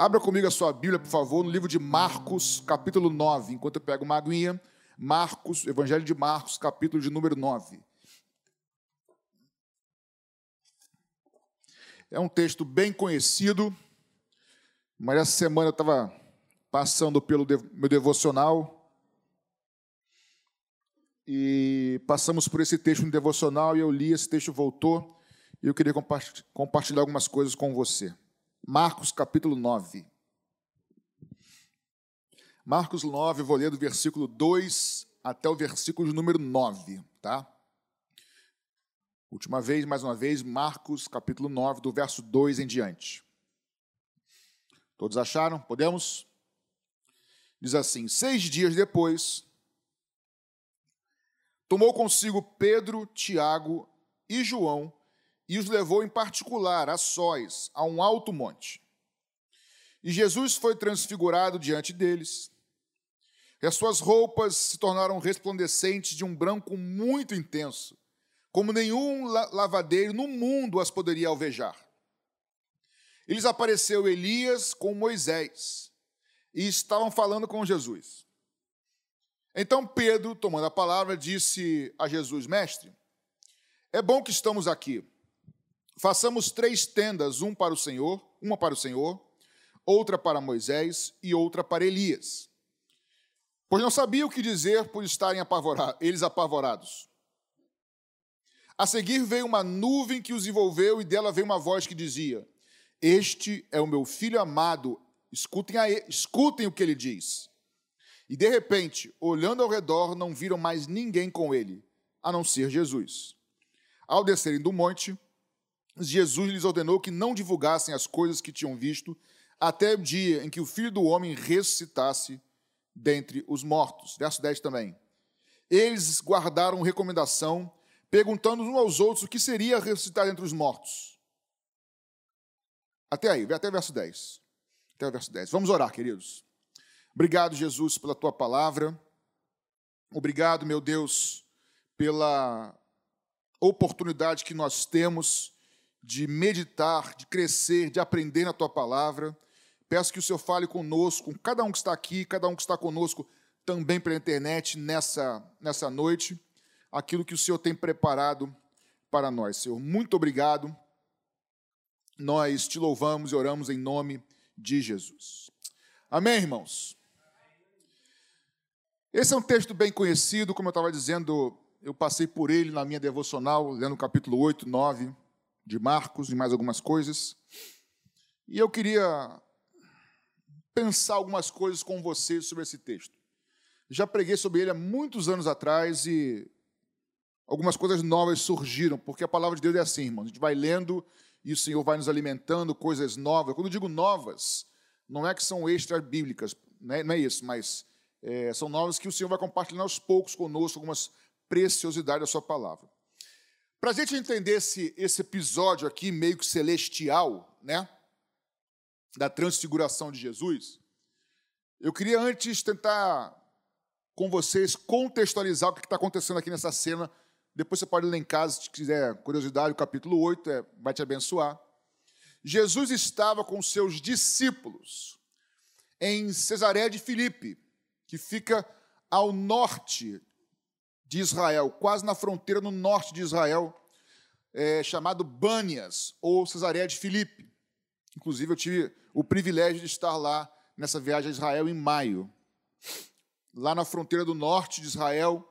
Abra comigo a sua Bíblia, por favor, no livro de Marcos, capítulo 9. Enquanto eu pego uma aguinha, Marcos, Evangelho de Marcos, capítulo de número 9. É um texto bem conhecido, mas essa semana eu estava passando pelo meu devocional e passamos por esse texto no devocional e eu li, esse texto voltou e eu queria compartilhar algumas coisas com você. Marcos capítulo 9. Marcos 9, vou ler do versículo 2 até o versículo número 9, tá? Última vez, mais uma vez, Marcos capítulo 9, do verso 2 em diante. Todos acharam? Podemos? Diz assim: Seis dias depois, tomou consigo Pedro, Tiago e João e os levou em particular a sós, a um alto monte. E Jesus foi transfigurado diante deles, e as suas roupas se tornaram resplandecentes de um branco muito intenso, como nenhum lavadeiro no mundo as poderia alvejar. Eles apareceu Elias com Moisés, e estavam falando com Jesus. Então Pedro, tomando a palavra, disse a Jesus: Mestre, é bom que estamos aqui Façamos três tendas, um para o Senhor, uma para o Senhor, outra para Moisés e outra para Elias. Pois não sabia o que dizer por estarem apavorados, eles apavorados. A seguir veio uma nuvem que os envolveu e dela veio uma voz que dizia: Este é o meu filho amado, escutem, ele, escutem o que ele diz. E de repente, olhando ao redor, não viram mais ninguém com ele, a não ser Jesus. Ao descerem do monte, Jesus lhes ordenou que não divulgassem as coisas que tinham visto até o dia em que o filho do homem ressuscitasse dentre os mortos. Verso 10 também. Eles guardaram recomendação, perguntando uns aos outros o que seria ressuscitar dentre os mortos. Até aí, até verso 10. Até o verso 10. Vamos orar, queridos. Obrigado, Jesus, pela tua palavra. Obrigado, meu Deus, pela oportunidade que nós temos de meditar, de crescer, de aprender na tua palavra. Peço que o Senhor fale conosco, com cada um que está aqui, cada um que está conosco também pela internet nessa, nessa noite, aquilo que o Senhor tem preparado para nós. Senhor, muito obrigado. Nós te louvamos e oramos em nome de Jesus. Amém, irmãos? Esse é um texto bem conhecido, como eu estava dizendo, eu passei por ele na minha devocional, lendo o capítulo 8, 9 de Marcos e mais algumas coisas. E eu queria pensar algumas coisas com você sobre esse texto. Já preguei sobre ele há muitos anos atrás e algumas coisas novas surgiram, porque a palavra de Deus é assim, irmão. A gente vai lendo e o Senhor vai nos alimentando coisas novas. Quando eu digo novas, não é que são extra bíblicas, né? não é isso, mas é, são novas que o Senhor vai compartilhando aos poucos conosco algumas preciosidades da sua palavra. Para a gente entender esse, esse episódio aqui, meio que celestial, né? Da transfiguração de Jesus, eu queria antes tentar com vocês contextualizar o que está acontecendo aqui nessa cena. Depois você pode ler em casa, se quiser curiosidade, o capítulo 8 é, vai te abençoar. Jesus estava com seus discípulos em Cesareia de Filipe, que fica ao norte de Israel, quase na fronteira no norte de Israel, é, chamado Bânias, ou Cesareia de Filipe. Inclusive, eu tive o privilégio de estar lá nessa viagem a Israel em maio. Lá na fronteira do norte de Israel,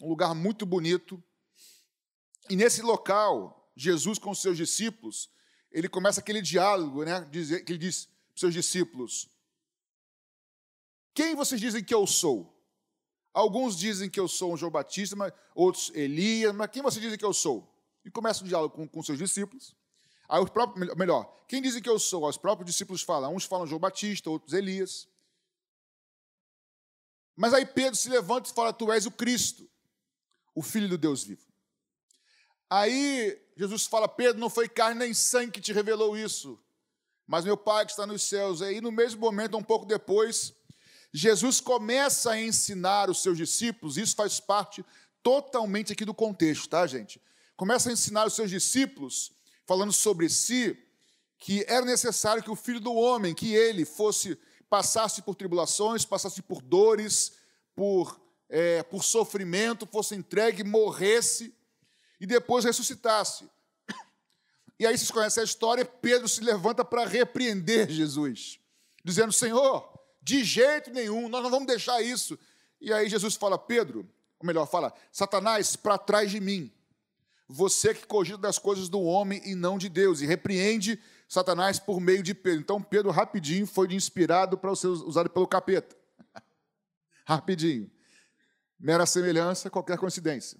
um lugar muito bonito. E nesse local, Jesus com os seus discípulos, ele começa aquele diálogo, né? Que ele diz para os seus discípulos: Quem vocês dizem que eu sou? Alguns dizem que eu sou um João Batista, mas outros Elias, mas quem você diz que eu sou? E começa o diálogo com, com seus discípulos. Aí os próprios, melhor, quem dizem que eu sou? Os próprios discípulos falam. Uns falam João Batista, outros Elias. Mas aí Pedro se levanta e fala: Tu és o Cristo, o Filho do Deus vivo. Aí Jesus fala: Pedro, não foi carne nem sangue que te revelou isso, mas meu Pai que está nos céus. Aí no mesmo momento, um pouco depois, Jesus começa a ensinar os seus discípulos, isso faz parte totalmente aqui do contexto, tá, gente? Começa a ensinar os seus discípulos, falando sobre si, que era necessário que o filho do homem, que ele fosse, passasse por tribulações, passasse por dores, por, é, por sofrimento, fosse entregue, morresse e depois ressuscitasse. E aí vocês conhecem a história, Pedro se levanta para repreender Jesus, dizendo: Senhor, de jeito nenhum, nós não vamos deixar isso. E aí Jesus fala: Pedro, ou melhor, fala: Satanás, para trás de mim. Você que cogita das coisas do homem e não de Deus, e repreende Satanás por meio de Pedro. Então, Pedro, rapidinho, foi inspirado para ser usado pelo capeta. rapidinho. Mera semelhança, qualquer coincidência.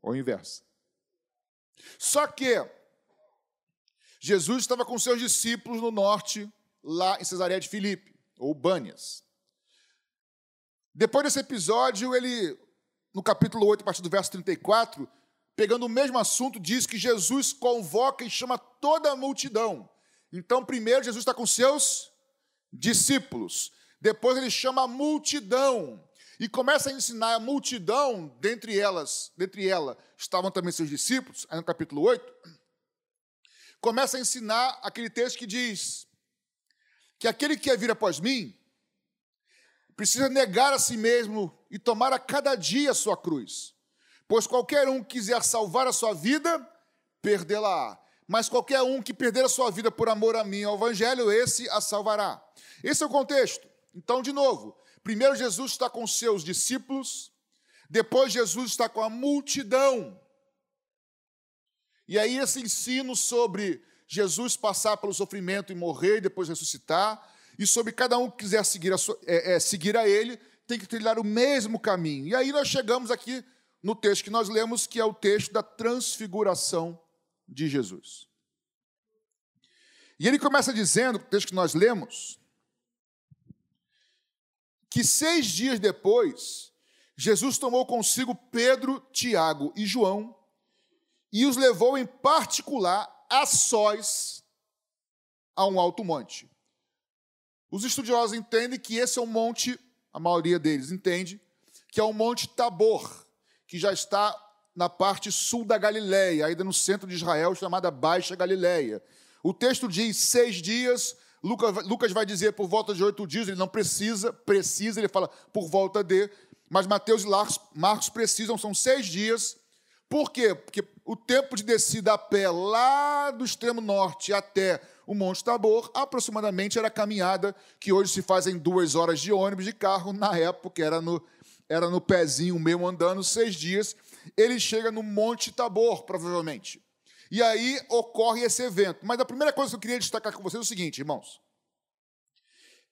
Ou inverso. Só que Jesus estava com seus discípulos no norte, lá em Cesareia de Filipe, ou Bânias. Depois desse episódio, ele, no capítulo 8, a partir do verso 34, pegando o mesmo assunto, diz que Jesus convoca e chama toda a multidão. Então, primeiro, Jesus está com seus discípulos. Depois, ele chama a multidão e começa a ensinar a multidão, dentre elas, dentre ela, estavam também seus discípulos, aí no capítulo 8, começa a ensinar aquele texto que diz que aquele que quer vir após mim precisa negar a si mesmo e tomar a cada dia a sua cruz. Pois qualquer um que quiser salvar a sua vida, perdê-la-á. Mas qualquer um que perder a sua vida por amor a mim, ao Evangelho, esse a salvará. Esse é o contexto. Então, de novo, Primeiro, Jesus está com seus discípulos, depois, Jesus está com a multidão. E aí, esse ensino sobre Jesus passar pelo sofrimento e morrer e depois ressuscitar, e sobre cada um que quiser seguir a, sua, é, é, seguir a Ele, tem que trilhar o mesmo caminho. E aí, nós chegamos aqui no texto que nós lemos, que é o texto da transfiguração de Jesus. E ele começa dizendo, o texto que nós lemos, que seis dias depois, Jesus tomou consigo Pedro, Tiago e João e os levou em particular a sós a um alto monte. Os estudiosos entendem que esse é um monte, a maioria deles entende, que é o monte Tabor, que já está na parte sul da Galileia, ainda no centro de Israel, chamada Baixa Galileia. O texto diz seis dias, Lucas, Lucas vai dizer por volta de oito dias, ele não precisa, precisa, ele fala por volta de, mas Mateus e Marcos, Marcos precisam, são seis dias. Por quê? Porque o tempo de descida a pé lá do extremo norte até o Monte Tabor, aproximadamente era a caminhada que hoje se faz em duas horas de ônibus de carro, na época era no, era no pezinho mesmo andando, seis dias. Ele chega no Monte Tabor, provavelmente. E aí ocorre esse evento. Mas a primeira coisa que eu queria destacar com vocês é o seguinte, irmãos: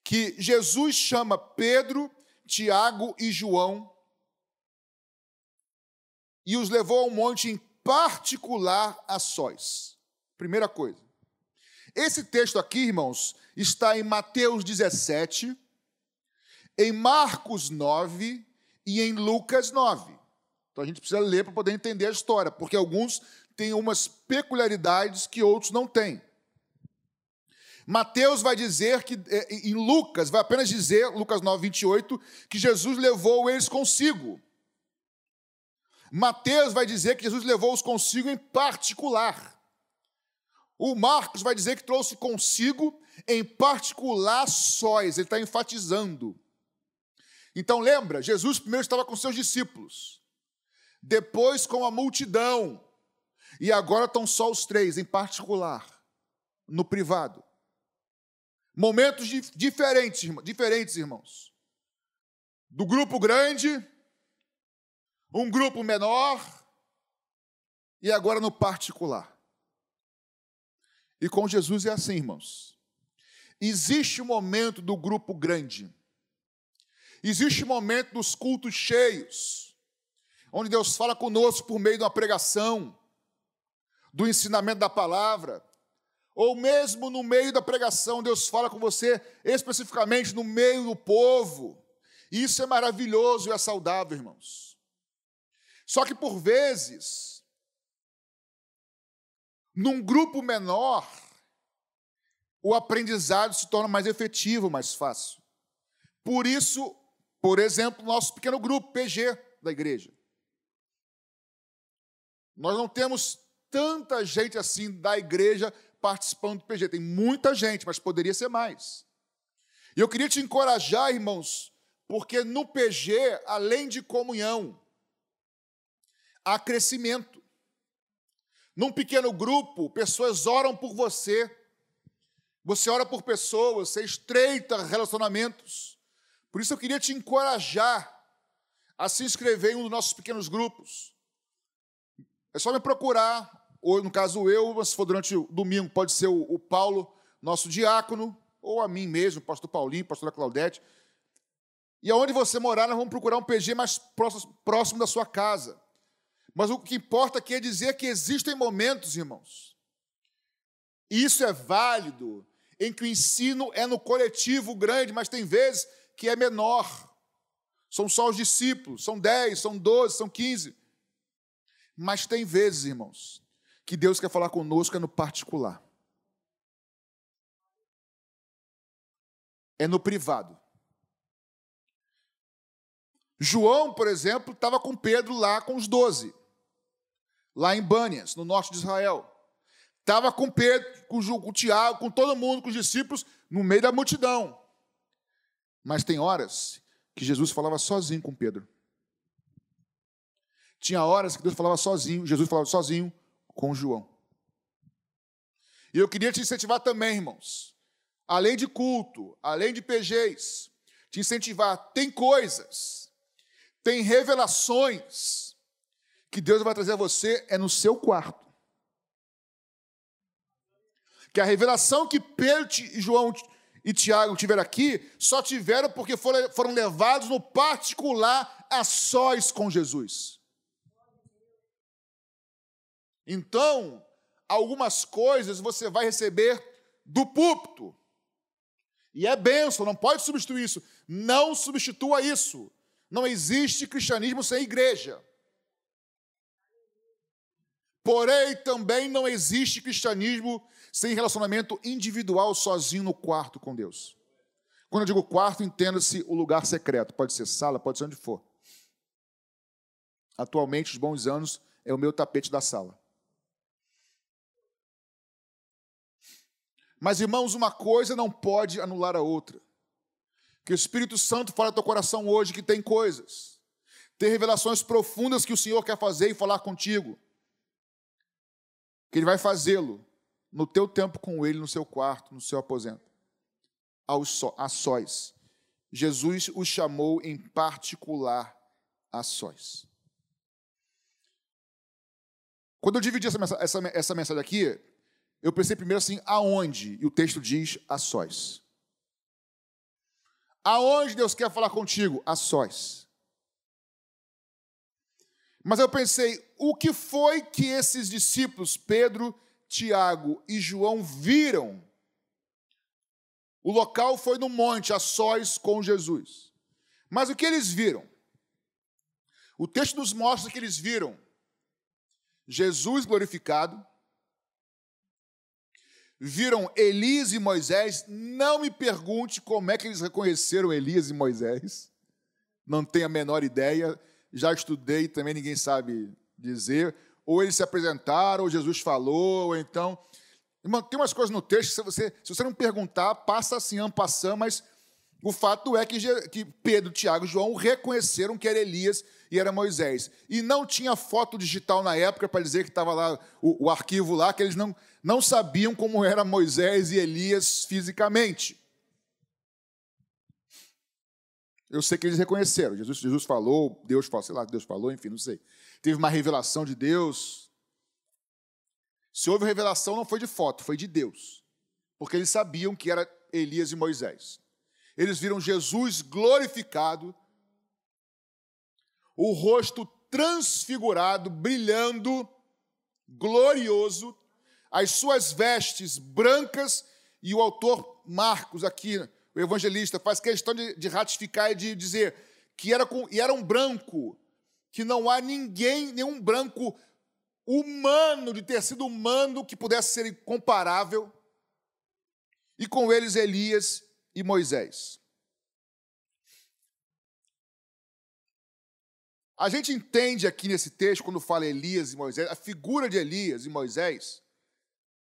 que Jesus chama Pedro, Tiago e João e os levou a um monte particular a sós. Primeira coisa. Esse texto aqui, irmãos, está em Mateus 17, em Marcos 9 e em Lucas 9. Então a gente precisa ler para poder entender a história, porque alguns tem umas peculiaridades que outros não têm. Mateus vai dizer que, é, em Lucas, vai apenas dizer, Lucas 9, 28, que Jesus levou eles consigo. Mateus vai dizer que Jesus levou-os consigo em particular. O Marcos vai dizer que trouxe consigo em particular sóis, ele está enfatizando. Então lembra, Jesus primeiro estava com seus discípulos, depois com a multidão, e agora estão só os três, em particular, no privado. Momentos diferentes, diferentes, irmãos. Do grupo grande, um grupo menor, e agora no particular. E com Jesus é assim, irmãos. Existe o momento do grupo grande. Existe o momento dos cultos cheios, onde Deus fala conosco por meio de uma pregação, do ensinamento da palavra, ou mesmo no meio da pregação, Deus fala com você especificamente no meio do povo. Isso é maravilhoso e é saudável, irmãos. Só que por vezes, num grupo menor, o aprendizado se torna mais efetivo, mais fácil. Por isso, por exemplo, nosso pequeno grupo PG da igreja. Nós não temos tanta gente assim da igreja participando do PG. Tem muita gente, mas poderia ser mais. E eu queria te encorajar, irmãos, porque no PG, além de comunhão, há crescimento. Num pequeno grupo, pessoas oram por você. Você ora por pessoas, você estreita relacionamentos. Por isso eu queria te encorajar a se inscrever em um dos nossos pequenos grupos. É só me procurar, ou no caso eu, mas se for durante o domingo, pode ser o, Paulo, nosso diácono, ou a mim mesmo, pastor Paulinho, pastora Claudete. E aonde você morar, nós vamos procurar um PG mais próximo da sua casa. Mas o que importa aqui é dizer que existem momentos, irmãos, e isso é válido, em que o ensino é no coletivo grande, mas tem vezes que é menor. São só os discípulos, são 10, são 12, são 15. Mas tem vezes, irmãos, que Deus quer falar conosco é no particular. É no privado. João, por exemplo, estava com Pedro lá com os doze, lá em Bânias, no norte de Israel. Estava com Pedro, com, com Tiago, com todo mundo, com os discípulos, no meio da multidão. Mas tem horas que Jesus falava sozinho com Pedro. Tinha horas que Deus falava sozinho, Jesus falava sozinho com João. E eu queria te incentivar também, irmãos. Além de culto, além de PGs, te incentivar. Tem coisas, tem revelações que Deus vai trazer a você é no seu quarto. Que a revelação que Pedro e João e Tiago tiveram aqui só tiveram porque foram levados no particular a sós com Jesus. Então, algumas coisas você vai receber do púlpito. E é benção, não pode substituir isso. Não substitua isso. Não existe cristianismo sem igreja. Porém, também não existe cristianismo sem relacionamento individual, sozinho no quarto com Deus. Quando eu digo quarto, entenda-se o lugar secreto. Pode ser sala, pode ser onde for. Atualmente, os bons anos, é o meu tapete da sala. Mas, irmãos, uma coisa não pode anular a outra. Que o Espírito Santo fala no teu coração hoje que tem coisas, tem revelações profundas que o Senhor quer fazer e falar contigo. Que Ele vai fazê-lo no teu tempo com Ele, no seu quarto, no seu aposento, aos a sós. Jesus o chamou em particular a sós. Quando eu dividi essa, essa, essa mensagem aqui, eu pensei primeiro assim, aonde? E o texto diz a sós. Aonde Deus quer falar contigo? A sós. Mas eu pensei, o que foi que esses discípulos, Pedro, Tiago e João, viram? O local foi no monte, a sós com Jesus. Mas o que eles viram? O texto nos mostra que eles viram Jesus glorificado, viram Elias e Moisés. Não me pergunte como é que eles reconheceram Elias e Moisés. Não tenho a menor ideia. Já estudei, também ninguém sabe dizer. Ou eles se apresentaram, ou Jesus falou, ou então. Tem umas coisas no texto, se você, se você não perguntar, passa assim, ampassando, mas o fato é que, que Pedro, Tiago e João reconheceram que era Elias e era Moisés. E não tinha foto digital na época para dizer que estava lá o, o, arquivo lá, que eles não, não sabiam como era Moisés e Elias fisicamente. Eu sei que eles reconheceram. Jesus, Jesus falou, Deus falou, sei lá, Deus falou, enfim, não sei. Teve uma revelação de Deus. Se houve revelação, não foi de foto, foi de Deus. Porque eles sabiam que era Elias e Moisés eles viram Jesus glorificado, o rosto transfigurado, brilhando, glorioso, as suas vestes brancas, e o autor Marcos, aqui, o evangelista, faz questão de, de ratificar e de dizer que era, com, e era um branco, que não há ninguém, nenhum branco humano, de ter sido humano, que pudesse ser comparável, e com eles Elias e Moisés. A gente entende aqui nesse texto, quando fala Elias e Moisés, a figura de Elias e Moisés,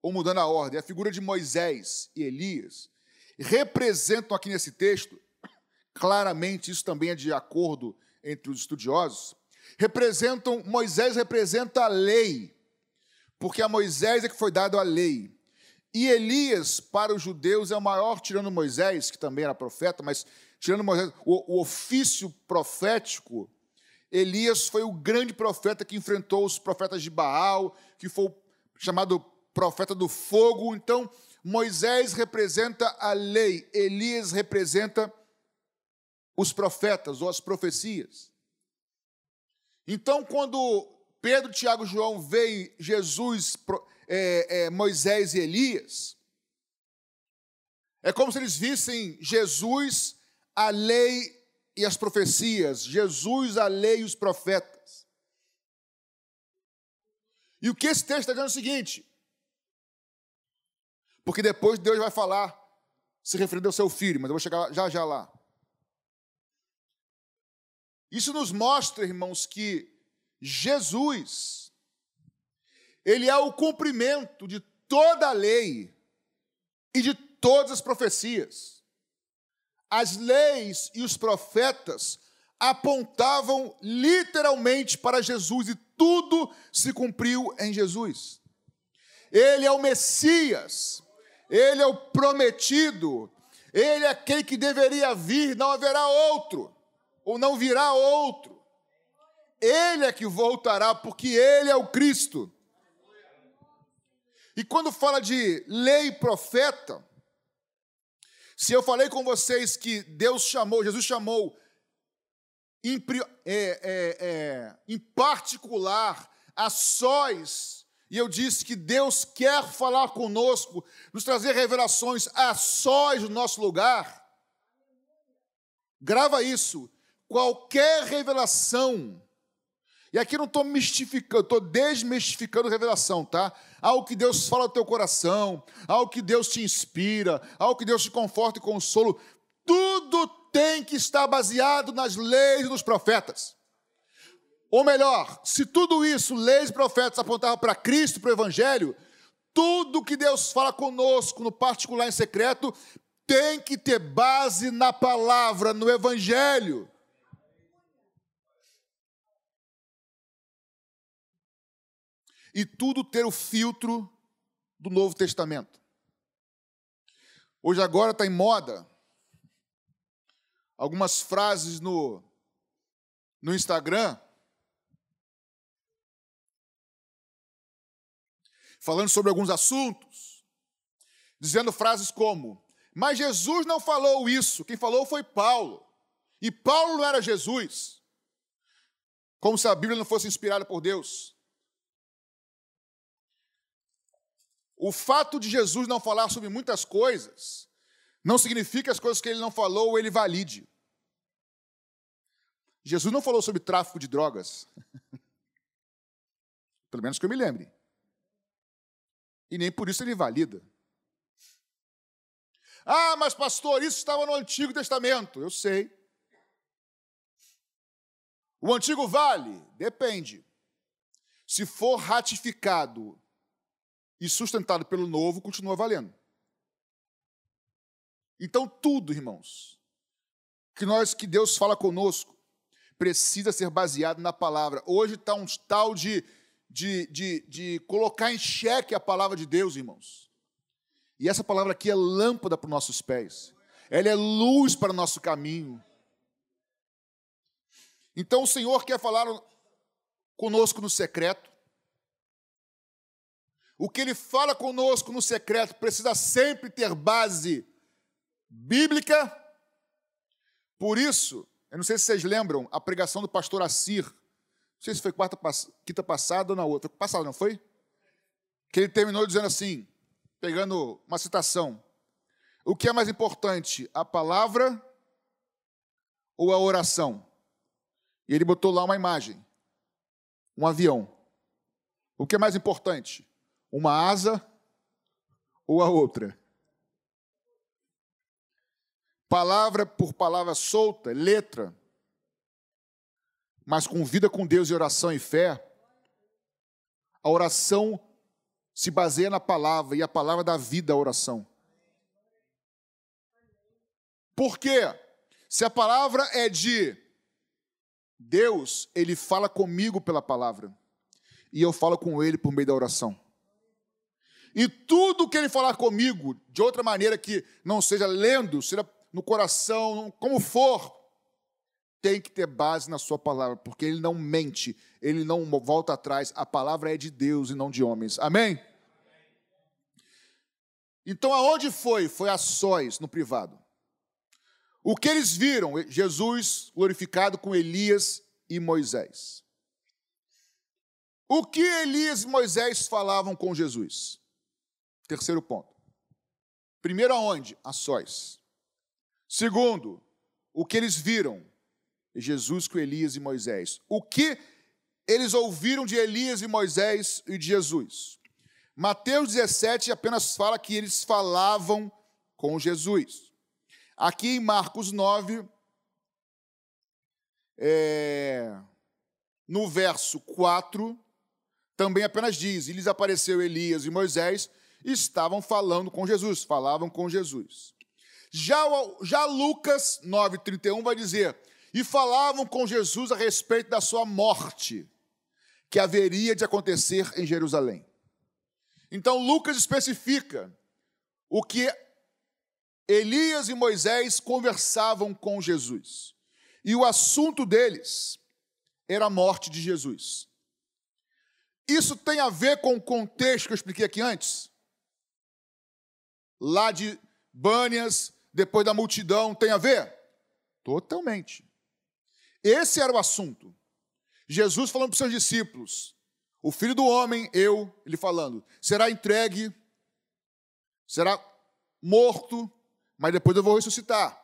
ou mudando a ordem, a figura de Moisés e Elias representam aqui nesse texto, claramente isso também é de acordo entre os estudiosos, representam, Moisés representa a lei, porque a Moisés é que foi dado a lei. E Elias, para os judeus, é o maior, tirando Moisés, que também era profeta, mas tirando Moisés, o, o ofício profético, Elias foi o grande profeta que enfrentou os profetas de Baal, que foi chamado profeta do fogo. Então, Moisés representa a lei, Elias representa os profetas ou as profecias. Então, quando Pedro, Tiago e João veem Jesus é, é, Moisés e Elias, é como se eles vissem Jesus, a lei e as profecias, Jesus, a lei e os profetas. E o que esse texto está dizendo é o seguinte: porque depois Deus vai falar, se referindo ao seu filho, mas eu vou chegar já já lá. Isso nos mostra, irmãos, que Jesus ele é o cumprimento de toda a lei e de todas as profecias. As leis e os profetas apontavam literalmente para Jesus e tudo se cumpriu em Jesus. Ele é o Messias, ele é o prometido, ele é aquele que deveria vir, não haverá outro, ou não virá outro. Ele é que voltará, porque ele é o Cristo. E quando fala de lei e profeta, se eu falei com vocês que Deus chamou, Jesus chamou, em, é, é, é, em particular, a sós, e eu disse que Deus quer falar conosco, nos trazer revelações a sós no nosso lugar. Grava isso. Qualquer revelação e aqui não estou mistificando, estou desmistificando revelação, tá? Algo que Deus fala no teu coração, algo que Deus te inspira, algo que Deus te conforta e consolo. Tudo tem que estar baseado nas leis nos profetas. Ou melhor, se tudo isso, leis e profetas, apontavam para Cristo, para o Evangelho, tudo que Deus fala conosco, no particular em secreto, tem que ter base na palavra, no Evangelho. e tudo ter o filtro do Novo Testamento. Hoje agora está em moda algumas frases no, no Instagram falando sobre alguns assuntos, dizendo frases como: Mas Jesus não falou isso, quem falou foi Paulo. E Paulo não era Jesus. Como se a Bíblia não fosse inspirada por Deus. O fato de Jesus não falar sobre muitas coisas não significa que as coisas que ele não falou ele valide. Jesus não falou sobre tráfico de drogas. Pelo menos que eu me lembre. E nem por isso ele valida. Ah, mas pastor, isso estava no Antigo Testamento. Eu sei. O antigo vale? Depende. Se for ratificado e sustentado pelo novo continua valendo. Então tudo, irmãos, que nós que Deus fala conosco precisa ser baseado na palavra. Hoje está um tal de, de, de, de colocar em xeque a palavra de Deus, irmãos. E essa palavra aqui é lâmpada para os nossos pés. Ela é luz para o nosso caminho. Então o Senhor quer falar conosco no secreto. O que ele fala conosco no secreto precisa sempre ter base bíblica. Por isso, eu não sei se vocês lembram a pregação do pastor Assir. Não sei se foi quarta, quinta passada ou na outra. Passada, não foi? Que ele terminou dizendo assim, pegando uma citação: O que é mais importante, a palavra ou a oração? E ele botou lá uma imagem, um avião. O que é mais importante, uma asa ou a outra. Palavra por palavra solta, letra, mas com vida com Deus e oração e fé, a oração se baseia na palavra e a palavra dá vida à oração. Por quê? Se a palavra é de Deus, ele fala comigo pela palavra. E eu falo com ele por meio da oração. E tudo que ele falar comigo, de outra maneira que não seja lendo, seja no coração, como for, tem que ter base na sua palavra, porque ele não mente, ele não volta atrás, a palavra é de Deus e não de homens. Amém? Então, aonde foi? Foi a sós, no privado. O que eles viram? Jesus glorificado com Elias e Moisés. O que Elias e Moisés falavam com Jesus? Terceiro ponto. Primeiro, aonde? A sós. Segundo, o que eles viram? Jesus com Elias e Moisés. O que eles ouviram de Elias e Moisés e de Jesus? Mateus 17 apenas fala que eles falavam com Jesus. Aqui em Marcos 9, é, no verso 4, também apenas diz: e lhes apareceu Elias e Moisés, e estavam falando com Jesus, falavam com Jesus. Já, já Lucas 9,31 vai dizer: e falavam com Jesus a respeito da sua morte, que haveria de acontecer em Jerusalém. Então Lucas especifica o que Elias e Moisés conversavam com Jesus. E o assunto deles era a morte de Jesus. Isso tem a ver com o contexto que eu expliquei aqui antes? Lá de Bânias, depois da multidão, tem a ver? Totalmente. Esse era o assunto. Jesus falando para os seus discípulos: o filho do homem, eu, ele falando, será entregue, será morto, mas depois eu vou ressuscitar.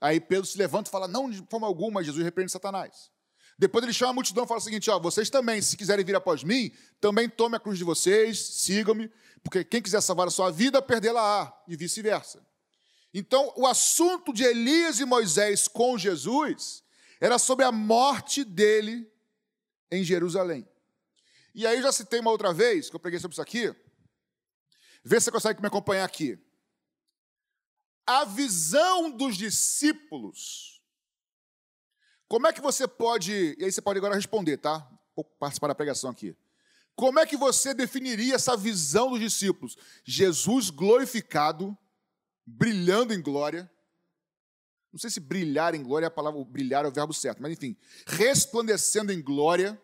Aí Pedro se levanta e fala: Não, de forma alguma, Jesus repreende Satanás. Depois ele chama a multidão e fala o seguinte: ó, vocês também, se quiserem vir após mim, também tome a cruz de vocês, sigam-me, porque quem quiser salvar a sua vida, perdê-la-á, e vice-versa. Então, o assunto de Elias e Moisés com Jesus era sobre a morte dele em Jerusalém. E aí eu já citei uma outra vez, que eu preguei sobre isso aqui. Vê se você consegue me acompanhar aqui. A visão dos discípulos. Como é que você pode. E aí você pode agora responder, tá? Vou participar da pregação aqui. Como é que você definiria essa visão dos discípulos? Jesus glorificado, brilhando em glória. Não sei se brilhar em glória é a palavra, brilhar é o verbo certo, mas enfim, resplandecendo em glória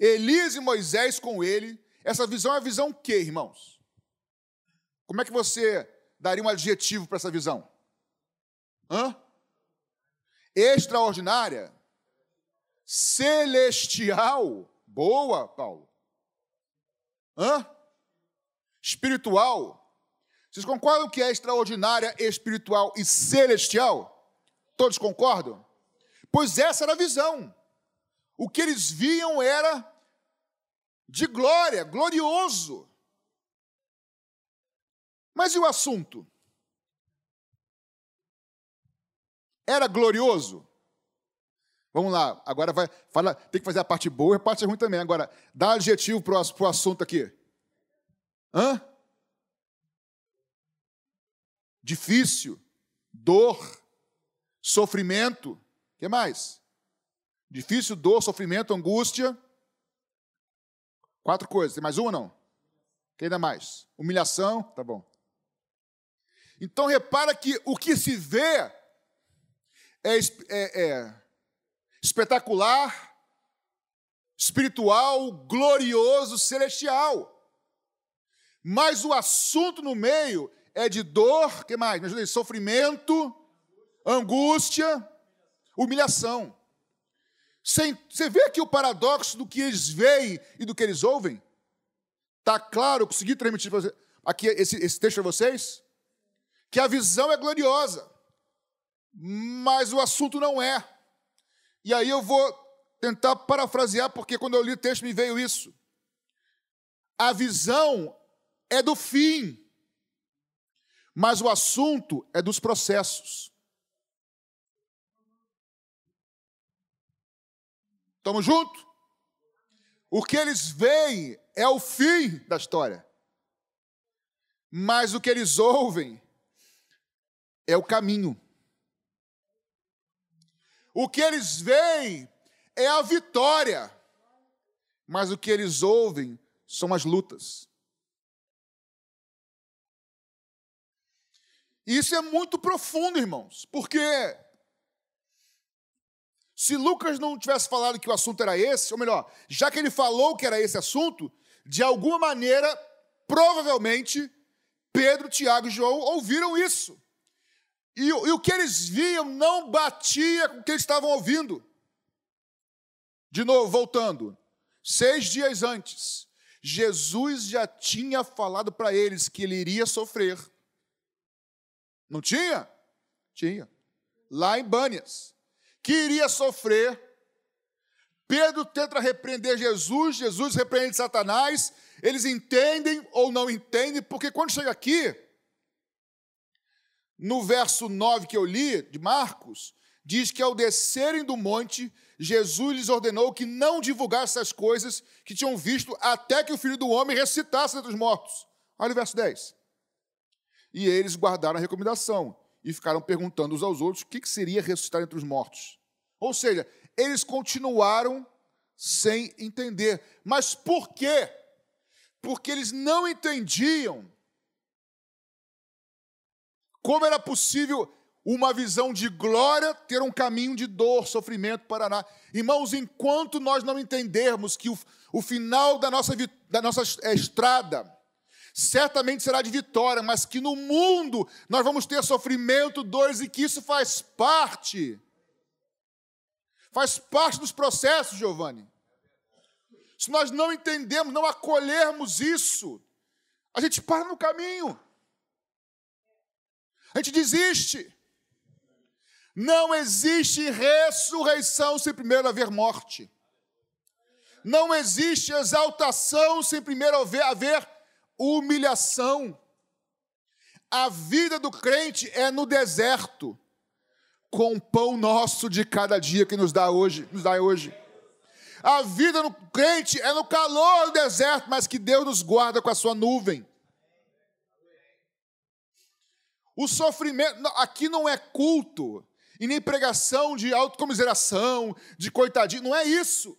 Elias e Moisés com ele. Essa visão é a visão que, irmãos? Como é que você daria um adjetivo para essa visão? Hã? Extraordinária? Celestial? Boa, Paulo. Hã? Espiritual? Vocês concordam que é extraordinária, espiritual e celestial? Todos concordam? Pois essa era a visão. O que eles viam era de glória, glorioso. Mas e o assunto? Era glorioso? Vamos lá, agora vai fala, tem que fazer a parte boa e a parte ruim também. Agora, dá adjetivo para o assunto aqui. Hã? Difícil, dor, sofrimento. O que mais? Difícil, dor, sofrimento, angústia. Quatro coisas. Tem mais uma não? Quem ainda mais? Humilhação, tá bom. Então repara que o que se vê é, é, é espetacular, espiritual, glorioso, celestial. Mas o assunto no meio é de dor, que mais? Me ajuda aí, sofrimento, angústia, humilhação. Você vê aqui o paradoxo do que eles veem e do que eles ouvem? Está claro? Consegui transmitir aqui esse, esse texto para vocês? Que a visão é gloriosa, mas o assunto não é. E aí eu vou tentar parafrasear, porque quando eu li o texto me veio isso. A visão é do fim, mas o assunto é dos processos. Estamos juntos? O que eles veem é o fim da história. mas o que eles ouvem é o caminho. O que eles veem é a vitória, mas o que eles ouvem são as lutas. Isso é muito profundo, irmãos, porque se Lucas não tivesse falado que o assunto era esse, ou melhor, já que ele falou que era esse assunto, de alguma maneira, provavelmente, Pedro, Tiago e João ouviram isso. E, e o que eles viam não batia com o que eles estavam ouvindo. De novo, voltando. Seis dias antes, Jesus já tinha falado para eles que ele iria sofrer. Não tinha? Tinha. Lá em Bânias. Que iria sofrer. Pedro tenta repreender Jesus, Jesus repreende Satanás. Eles entendem ou não entendem, porque quando chega aqui, no verso 9 que eu li, de Marcos, diz que ao descerem do monte, Jesus lhes ordenou que não divulgassem essas coisas que tinham visto até que o filho do homem ressuscitasse entre os mortos. Olha o verso 10. E eles guardaram a recomendação e ficaram perguntando uns aos outros o que seria ressuscitar entre os mortos. Ou seja, eles continuaram sem entender. Mas por quê? Porque eles não entendiam como era possível uma visão de glória ter um caminho de dor, sofrimento, Paraná. Irmãos, enquanto nós não entendermos que o, o final da nossa, da nossa estrada certamente será de vitória, mas que no mundo nós vamos ter sofrimento, dores e que isso faz parte. Faz parte dos processos, Giovanni. Se nós não entendemos, não acolhermos isso, a gente para no caminho. A gente desiste. Não existe ressurreição sem primeiro haver morte. Não existe exaltação sem primeiro haver, haver humilhação. A vida do crente é no deserto, com o pão nosso de cada dia que nos dá hoje, nos dá hoje. A vida do crente é no calor do deserto, mas que Deus nos guarda com a sua nuvem. O sofrimento, aqui não é culto, e nem pregação de autocomiseração, de coitadinho, não é isso.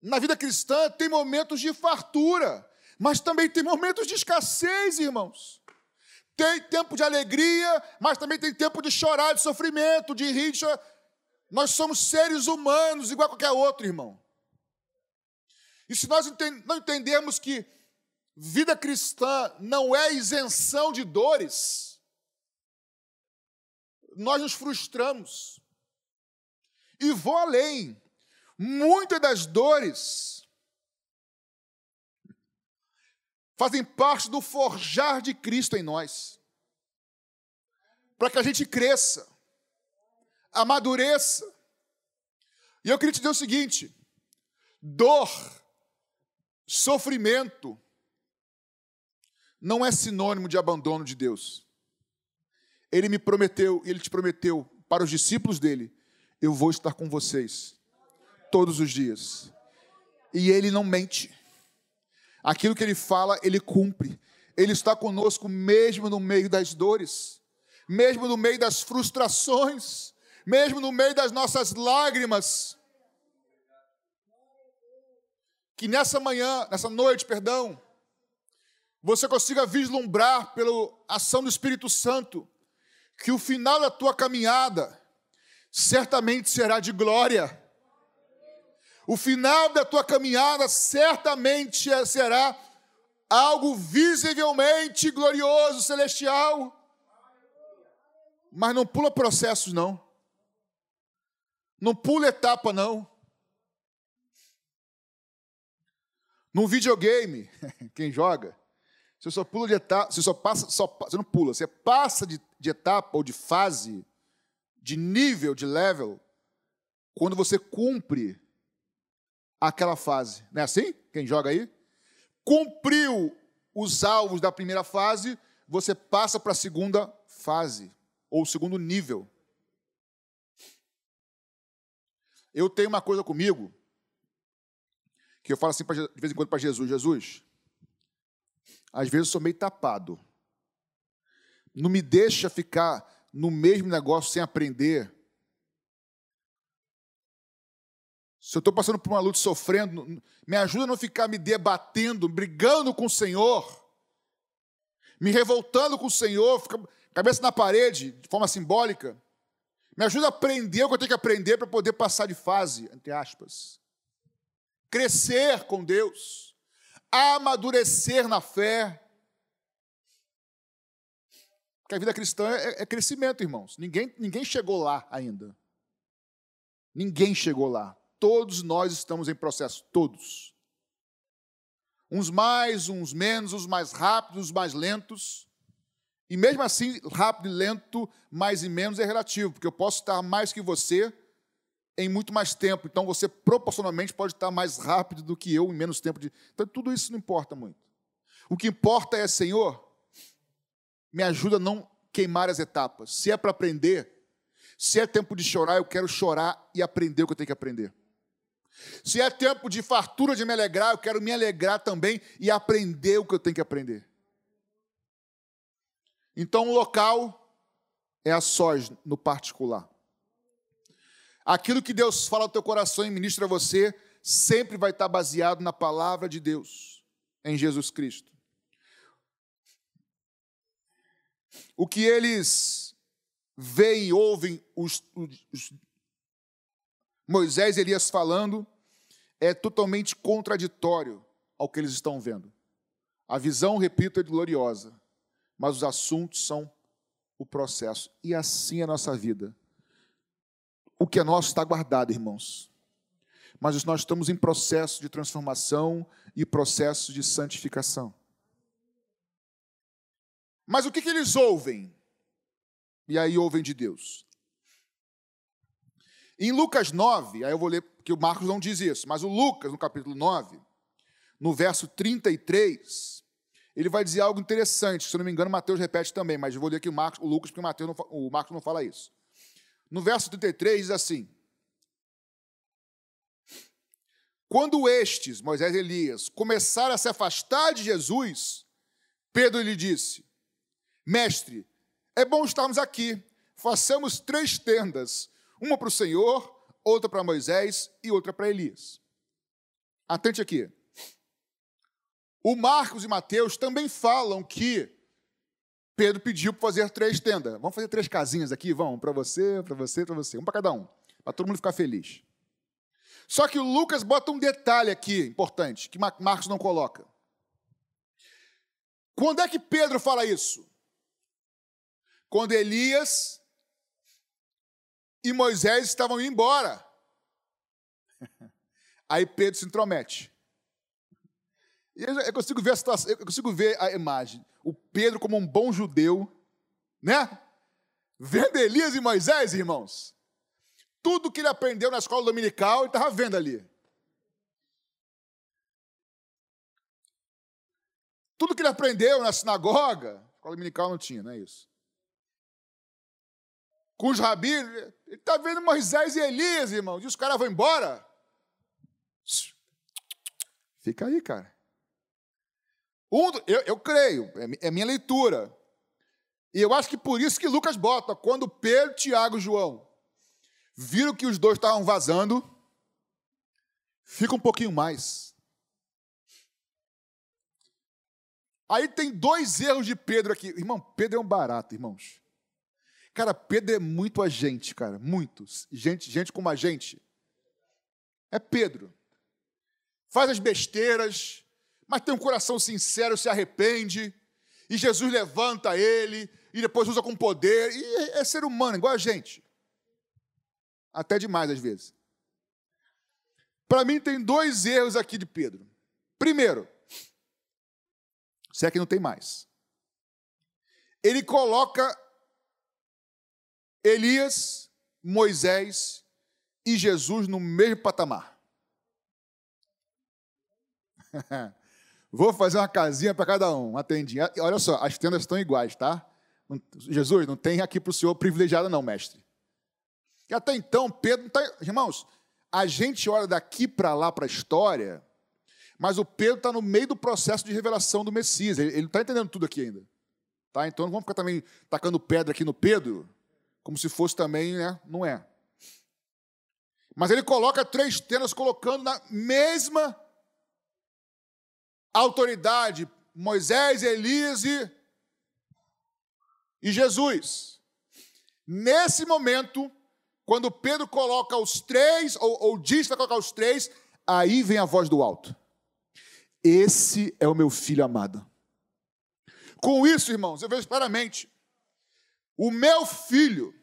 Na vida cristã tem momentos de fartura, mas também tem momentos de escassez, irmãos. Tem tempo de alegria, mas também tem tempo de chorar, de sofrimento, de rir. De chorar. Nós somos seres humanos, igual a qualquer outro, irmão. E se nós não entendemos que Vida cristã não é isenção de dores. Nós nos frustramos. E vou além. Muitas das dores fazem parte do forjar de Cristo em nós. Para que a gente cresça, amadureça. E eu queria te dizer o seguinte: dor, sofrimento, não é sinônimo de abandono de Deus. Ele me prometeu, ele te prometeu para os discípulos dele: eu vou estar com vocês todos os dias. E ele não mente. Aquilo que ele fala, ele cumpre. Ele está conosco mesmo no meio das dores, mesmo no meio das frustrações, mesmo no meio das nossas lágrimas. Que nessa manhã, nessa noite, perdão, você consiga vislumbrar pela ação do Espírito Santo que o final da tua caminhada certamente será de glória. O final da tua caminhada certamente será algo visivelmente glorioso, celestial. Mas não pula processos, não. Não pula etapa, não. Num videogame, quem joga, você só pula de etapa, você só passa, só, você não pula, você passa de, de etapa ou de fase, de nível, de level, quando você cumpre aquela fase. Não é assim? Quem joga aí? Cumpriu os alvos da primeira fase, você passa para a segunda fase, ou segundo nível. Eu tenho uma coisa comigo, que eu falo assim de vez em quando para Jesus: Jesus, às vezes eu sou meio tapado. Não me deixa ficar no mesmo negócio sem aprender. Se eu estou passando por uma luta sofrendo, me ajuda a não ficar me debatendo, brigando com o Senhor, me revoltando com o Senhor, cabeça na parede, de forma simbólica. Me ajuda a aprender o que eu tenho que aprender para poder passar de fase, entre aspas. Crescer com Deus, amadurecer na fé. Porque a vida cristã é, é crescimento, irmãos. Ninguém, ninguém chegou lá ainda. Ninguém chegou lá. Todos nós estamos em processo, todos. Uns mais, uns menos, uns mais rápidos, uns mais lentos. E mesmo assim, rápido e lento, mais e menos é relativo, porque eu posso estar mais que você em muito mais tempo. Então você proporcionalmente pode estar mais rápido do que eu em menos tempo. De... Então tudo isso não importa muito. O que importa é, Senhor, me ajuda a não queimar as etapas. Se é para aprender, se é tempo de chorar, eu quero chorar e aprender o que eu tenho que aprender. Se é tempo de fartura de me alegrar, eu quero me alegrar também e aprender o que eu tenho que aprender. Então, o local é a sós, no particular. Aquilo que Deus fala ao teu coração e ministra a você, sempre vai estar baseado na palavra de Deus, em Jesus Cristo. O que eles veem e ouvem os, os, os Moisés e Elias falando é totalmente contraditório ao que eles estão vendo. A visão, repito, é gloriosa, mas os assuntos são o processo. E assim é a nossa vida. O que é nosso está guardado, irmãos. Mas nós estamos em processo de transformação e processo de santificação. Mas o que, que eles ouvem? E aí ouvem de Deus. Em Lucas 9, aí eu vou ler, porque o Marcos não diz isso, mas o Lucas, no capítulo 9, no verso 33, ele vai dizer algo interessante. Se eu não me engano, Mateus repete também, mas eu vou ler aqui o, Marcos, o Lucas, porque o, Mateus não, o Marcos não fala isso. No verso 33 diz assim: Quando estes, Moisés e Elias, começaram a se afastar de Jesus, Pedro lhe disse: Mestre, é bom estarmos aqui. Façamos três tendas uma para o Senhor, outra para Moisés e outra para Elias. Atente aqui. O Marcos e Mateus também falam que Pedro pediu para fazer três tendas. Vamos fazer três casinhas aqui? Vamos, para você, para você, para você. Um para cada um, para todo mundo ficar feliz. Só que o Lucas bota um detalhe aqui importante, que Marcos não coloca. Quando é que Pedro fala isso? Quando Elias e Moisés estavam indo embora. Aí Pedro se intromete. E eu consigo ver a situação, eu consigo ver a imagem. O Pedro como um bom judeu, né? Vendo Elias e Moisés, irmãos. Tudo que ele aprendeu na escola dominical, ele estava vendo ali. Tudo que ele aprendeu na sinagoga, escola dominical não tinha, não é isso com os rabinos. Ele está vendo Moisés e Elias, irmão. E os caras vão embora. Fica aí, cara. Um, eu, eu creio, é, é minha leitura. E eu acho que por isso que Lucas bota, quando Pedro, Tiago e João viram que os dois estavam vazando, fica um pouquinho mais. Aí tem dois erros de Pedro aqui. Irmão, Pedro é um barato, irmãos. Cara, Pedro é muito agente, cara, muito. Gente, gente como a gente. É Pedro. Faz as besteiras, mas tem um coração sincero, se arrepende, e Jesus levanta ele, e depois usa com poder, e é, é ser humano, igual a gente. Até demais às vezes. Para mim tem dois erros aqui de Pedro. Primeiro, se é que não tem mais. Ele coloca Elias, Moisés e Jesus no mesmo patamar. Vou fazer uma casinha para cada um, uma tendinha. Olha só, as tendas estão iguais, tá? Jesus, não tem aqui para o senhor privilegiado, não, mestre. E até então, Pedro está. Irmãos, a gente olha daqui para lá para a história, Mas o Pedro está no meio do processo de revelação do Messias. Ele, ele não está entendendo tudo aqui ainda. Tá? Então não vamos ficar também tacando pedra aqui no Pedro, como se fosse também, né? Não é. Mas ele coloca três tendas colocando na mesma autoridade Moisés, Elias e, e Jesus. Nesse momento, quando Pedro coloca os três, ou, ou diz para colocar os três, aí vem a voz do alto. Esse é o meu filho amado. Com isso, irmãos, eu vejo claramente: o meu filho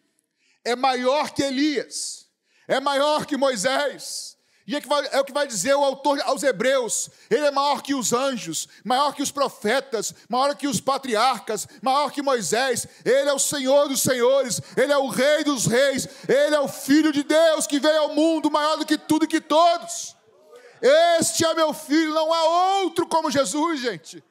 é maior que Elias, é maior que Moisés, e é, vai, é, o que vai dizer o autor aos Hebreus: ele é maior que os anjos, maior que os profetas, maior que os patriarcas, maior que Moisés. Ele é o Senhor dos senhores, ele é o Rei dos reis, ele é o Filho de Deus que veio ao mundo maior do que tudo e que todos. Este é meu filho, não há outro como Jesus, gente.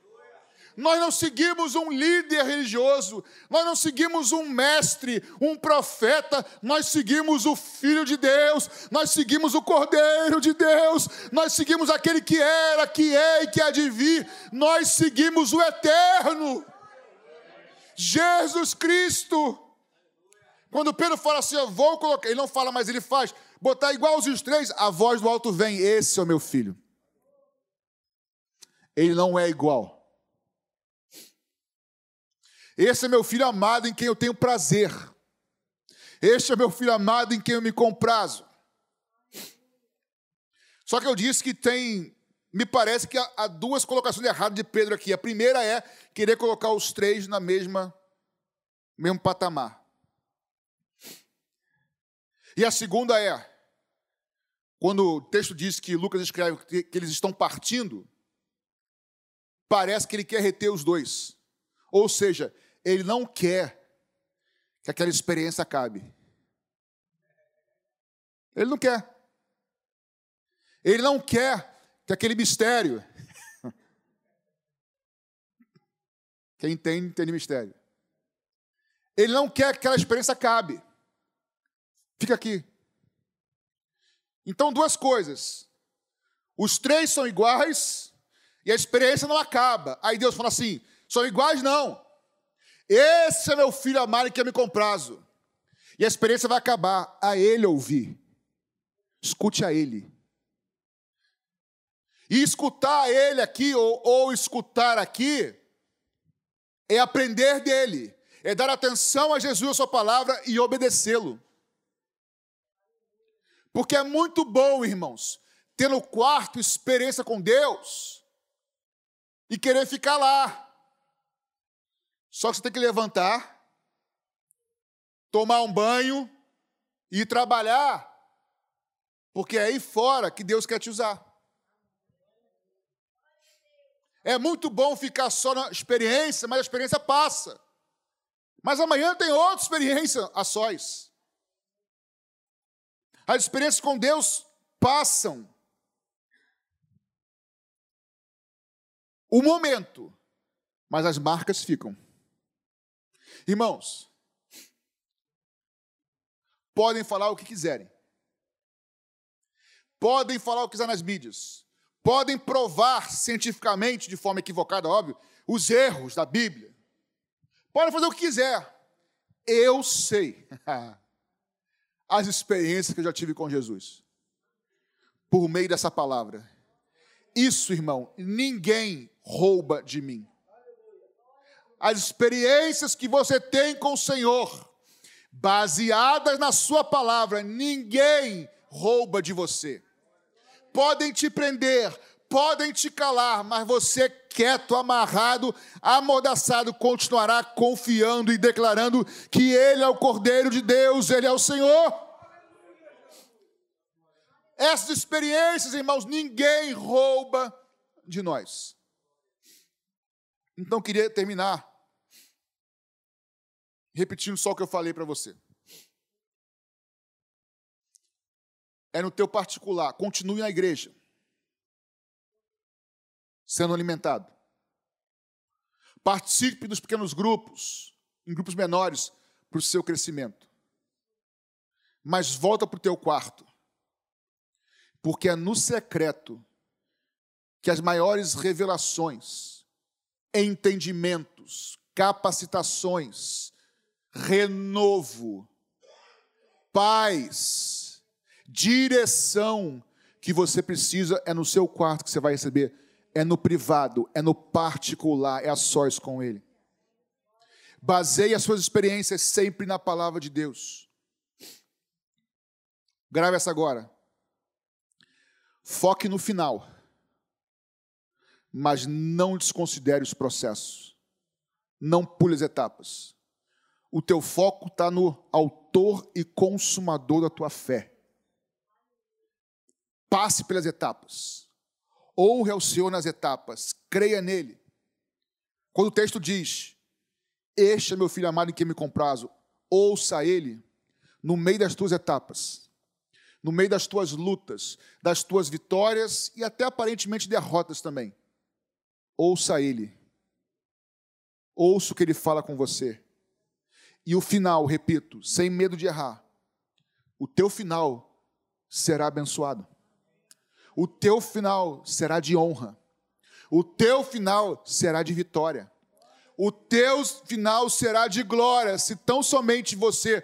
Nós não seguimos um líder religioso, nós não seguimos um mestre, um profeta, nós seguimos o Filho de Deus, nós seguimos o Cordeiro de Deus, nós seguimos aquele que era, que é e que há de vir, nós seguimos o Eterno, Jesus Cristo. Quando Pedro fala assim, eu vou colocar, ele não fala, mas ele faz, botar igual os três, a voz do alto vem: Esse é o meu filho. Ele não é igual. Esse é meu filho amado em quem eu tenho prazer. Este é meu filho amado em quem eu me comprazo. Só que eu disse que tem, me parece que há duas colocações erradas de Pedro aqui. A primeira é querer colocar os três na mesma mesmo patamar. E a segunda é, quando o texto diz que Lucas escreve que eles estão partindo, parece que ele quer reter os dois. Ou seja, ele não quer que aquela experiência acabe. Ele não quer. Ele não quer que aquele mistério. Quem entende, entende mistério. Ele não quer que aquela experiência acabe. Fica aqui. Então, duas coisas. Os três são iguais e a experiência não acaba. Aí Deus fala assim: são iguais? Não. Esse é meu filho amado que eu me comprazo. E a experiência vai acabar. A ele ouvir. Escute a ele. E escutar ele aqui, ou, ou escutar aqui, é aprender dele, é dar atenção a Jesus, a sua palavra e obedecê-lo. Porque é muito bom, irmãos, ter no quarto experiência com Deus e querer ficar lá. Só que você tem que levantar, tomar um banho e trabalhar, porque é aí fora que Deus quer te usar. É muito bom ficar só na experiência, mas a experiência passa. Mas amanhã tem outra experiência a sós. As experiências com Deus passam. O momento, mas as marcas ficam. Irmãos, podem falar o que quiserem. Podem falar o que quiser nas mídias. Podem provar cientificamente, de forma equivocada, óbvio, os erros da Bíblia. Podem fazer o que quiser. Eu sei. as experiências que eu já tive com Jesus, por meio dessa palavra. Isso, irmão, ninguém rouba de mim. As experiências que você tem com o Senhor, baseadas na Sua palavra, ninguém rouba de você. Podem te prender, podem te calar, mas você quieto, amarrado, amordaçado, continuará confiando e declarando que Ele é o Cordeiro de Deus, Ele é o Senhor. Essas experiências, irmãos, ninguém rouba de nós. Então, queria terminar repetindo só o que eu falei para você. É no teu particular, continue na igreja sendo alimentado. Participe dos pequenos grupos, em grupos menores, para o seu crescimento. Mas volta para o teu quarto. Porque é no secreto que as maiores revelações, entendimentos, capacitações, renovo, paz, direção que você precisa é no seu quarto que você vai receber, é no privado, é no particular, é a sós com Ele. Baseie as suas experiências sempre na palavra de Deus. Grave essa agora. Foque no final, mas não desconsidere os processos. Não pule as etapas. O teu foco está no autor e consumador da tua fé. Passe pelas etapas. Honre ao Senhor nas etapas. Creia nele. Quando o texto diz: Este é meu filho amado em quem me comprazo, ouça ele no meio das tuas etapas, no meio das tuas lutas, das tuas vitórias e até aparentemente derrotas também. Ouça ele. Ouça o que ele fala com você. E o final, repito, sem medo de errar, o teu final será abençoado. O teu final será de honra. O teu final será de vitória. O teu final será de glória, se tão somente você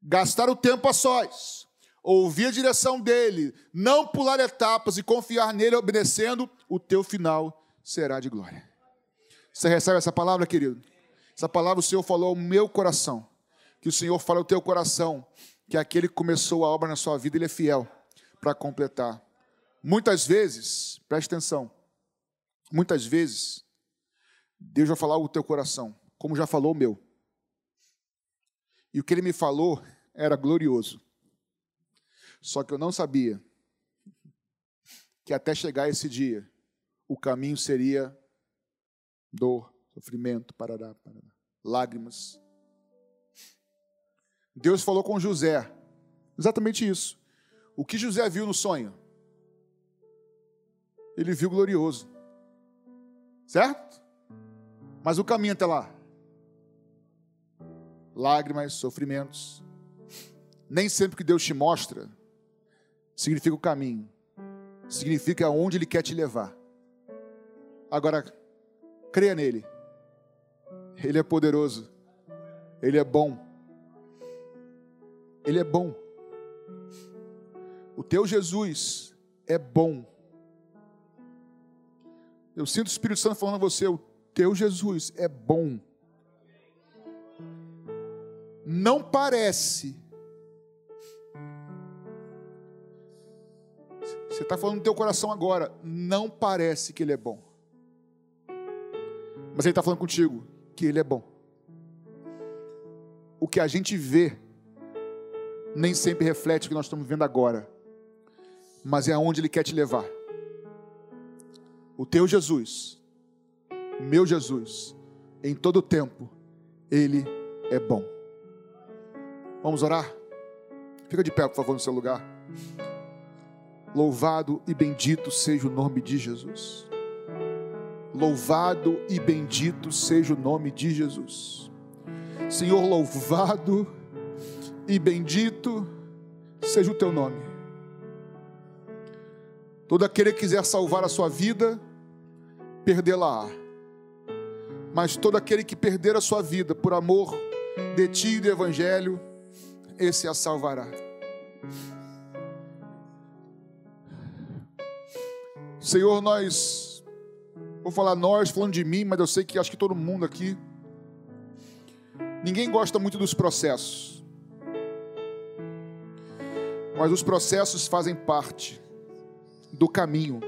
gastar o tempo a sós, ouvir a direção dele, não pular etapas e confiar nele obedecendo, o teu final será de glória. Você recebe essa palavra, querido? Essa palavra o Senhor falou ao meu coração. Que o Senhor fala ao teu coração que aquele que começou a obra na sua vida, ele é fiel para completar. Muitas vezes, preste atenção, muitas vezes, Deus vai falar o teu coração, como já falou o meu. E o que ele me falou era glorioso. Só que eu não sabia que até chegar esse dia, o caminho seria dor, sofrimento, parará, parará, lágrimas. Deus falou com José, exatamente isso. O que José viu no sonho? ele viu glorioso. Certo? Mas o caminho até lá. Lágrimas, sofrimentos. Nem sempre que Deus te mostra significa o caminho. Significa aonde Ele quer te levar. Agora, creia nele. Ele é poderoso. Ele é bom. Ele é bom. O teu Jesus é bom. Eu sinto o Espírito Santo falando a você: o teu Jesus é bom. Não parece. Você está falando no teu coração agora. Não parece que Ele é bom. Mas Ele está falando contigo que Ele é bom. O que a gente vê nem sempre reflete o que nós estamos vendo agora. Mas é aonde Ele quer te levar o teu Jesus, o meu Jesus, em todo tempo, Ele é bom. Vamos orar? Fica de pé, por favor, no seu lugar. Louvado e bendito seja o nome de Jesus. Louvado e bendito seja o nome de Jesus. Senhor, louvado e bendito seja o teu nome. Todo aquele que quiser salvar a sua vida, perdê-la-á. Mas todo aquele que perder a sua vida por amor de ti e do Evangelho, esse a salvará. Senhor, nós, vou falar nós, falando de mim, mas eu sei que acho que todo mundo aqui, ninguém gosta muito dos processos, mas os processos fazem parte do caminho.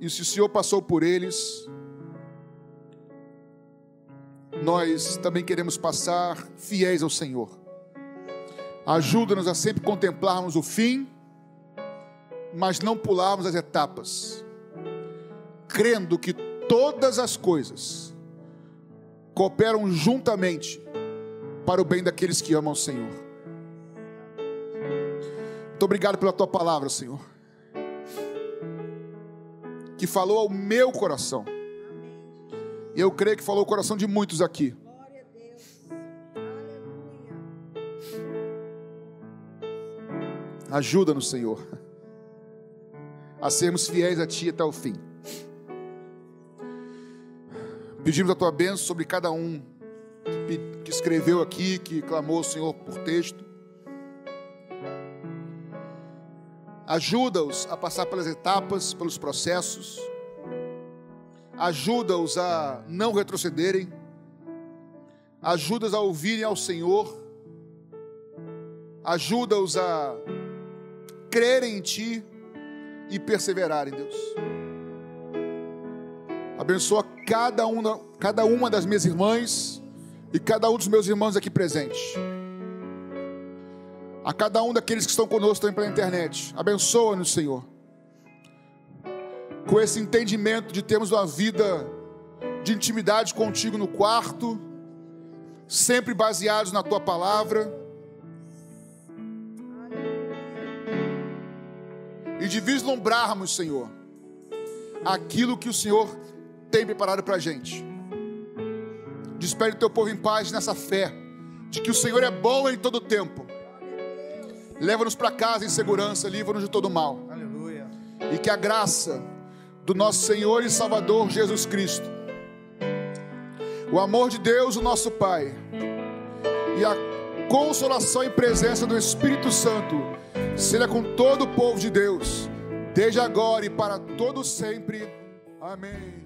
E se o Senhor passou por eles, nós também queremos passar fiéis ao Senhor. Ajuda-nos a sempre contemplarmos o fim, mas não pularmos as etapas, crendo que todas as coisas cooperam juntamente para o bem daqueles que amam o Senhor. Muito obrigado pela tua palavra, Senhor que falou ao meu coração. E eu creio que falou o coração de muitos aqui. Ajuda-nos, Senhor. a sermos fiéis a Ti até o fim. Pedimos a Tua bênção sobre cada um que escreveu aqui, que clamou ao Senhor por texto. Ajuda-os a passar pelas etapas, pelos processos. Ajuda-os a não retrocederem. Ajuda-os a ouvirem ao Senhor. Ajuda-os a crerem em Ti e perseverarem, Deus. Abençoa cada uma, cada uma das minhas irmãs e cada um dos meus irmãos aqui presentes. A cada um daqueles que estão conosco também pela internet. Abençoa-nos, Senhor. Com esse entendimento de termos uma vida de intimidade contigo no quarto, sempre baseados na tua palavra. E de vislumbrarmos, Senhor, aquilo que o Senhor tem preparado para a gente. Despede o teu povo em paz nessa fé, de que o Senhor é bom em todo tempo. Leva-nos para casa em segurança, livra-nos de todo mal. Aleluia. E que a graça do nosso Senhor e Salvador Jesus Cristo, o amor de Deus, o nosso Pai, e a consolação e presença do Espírito Santo, seja com todo o povo de Deus, desde agora e para todo sempre. Amém.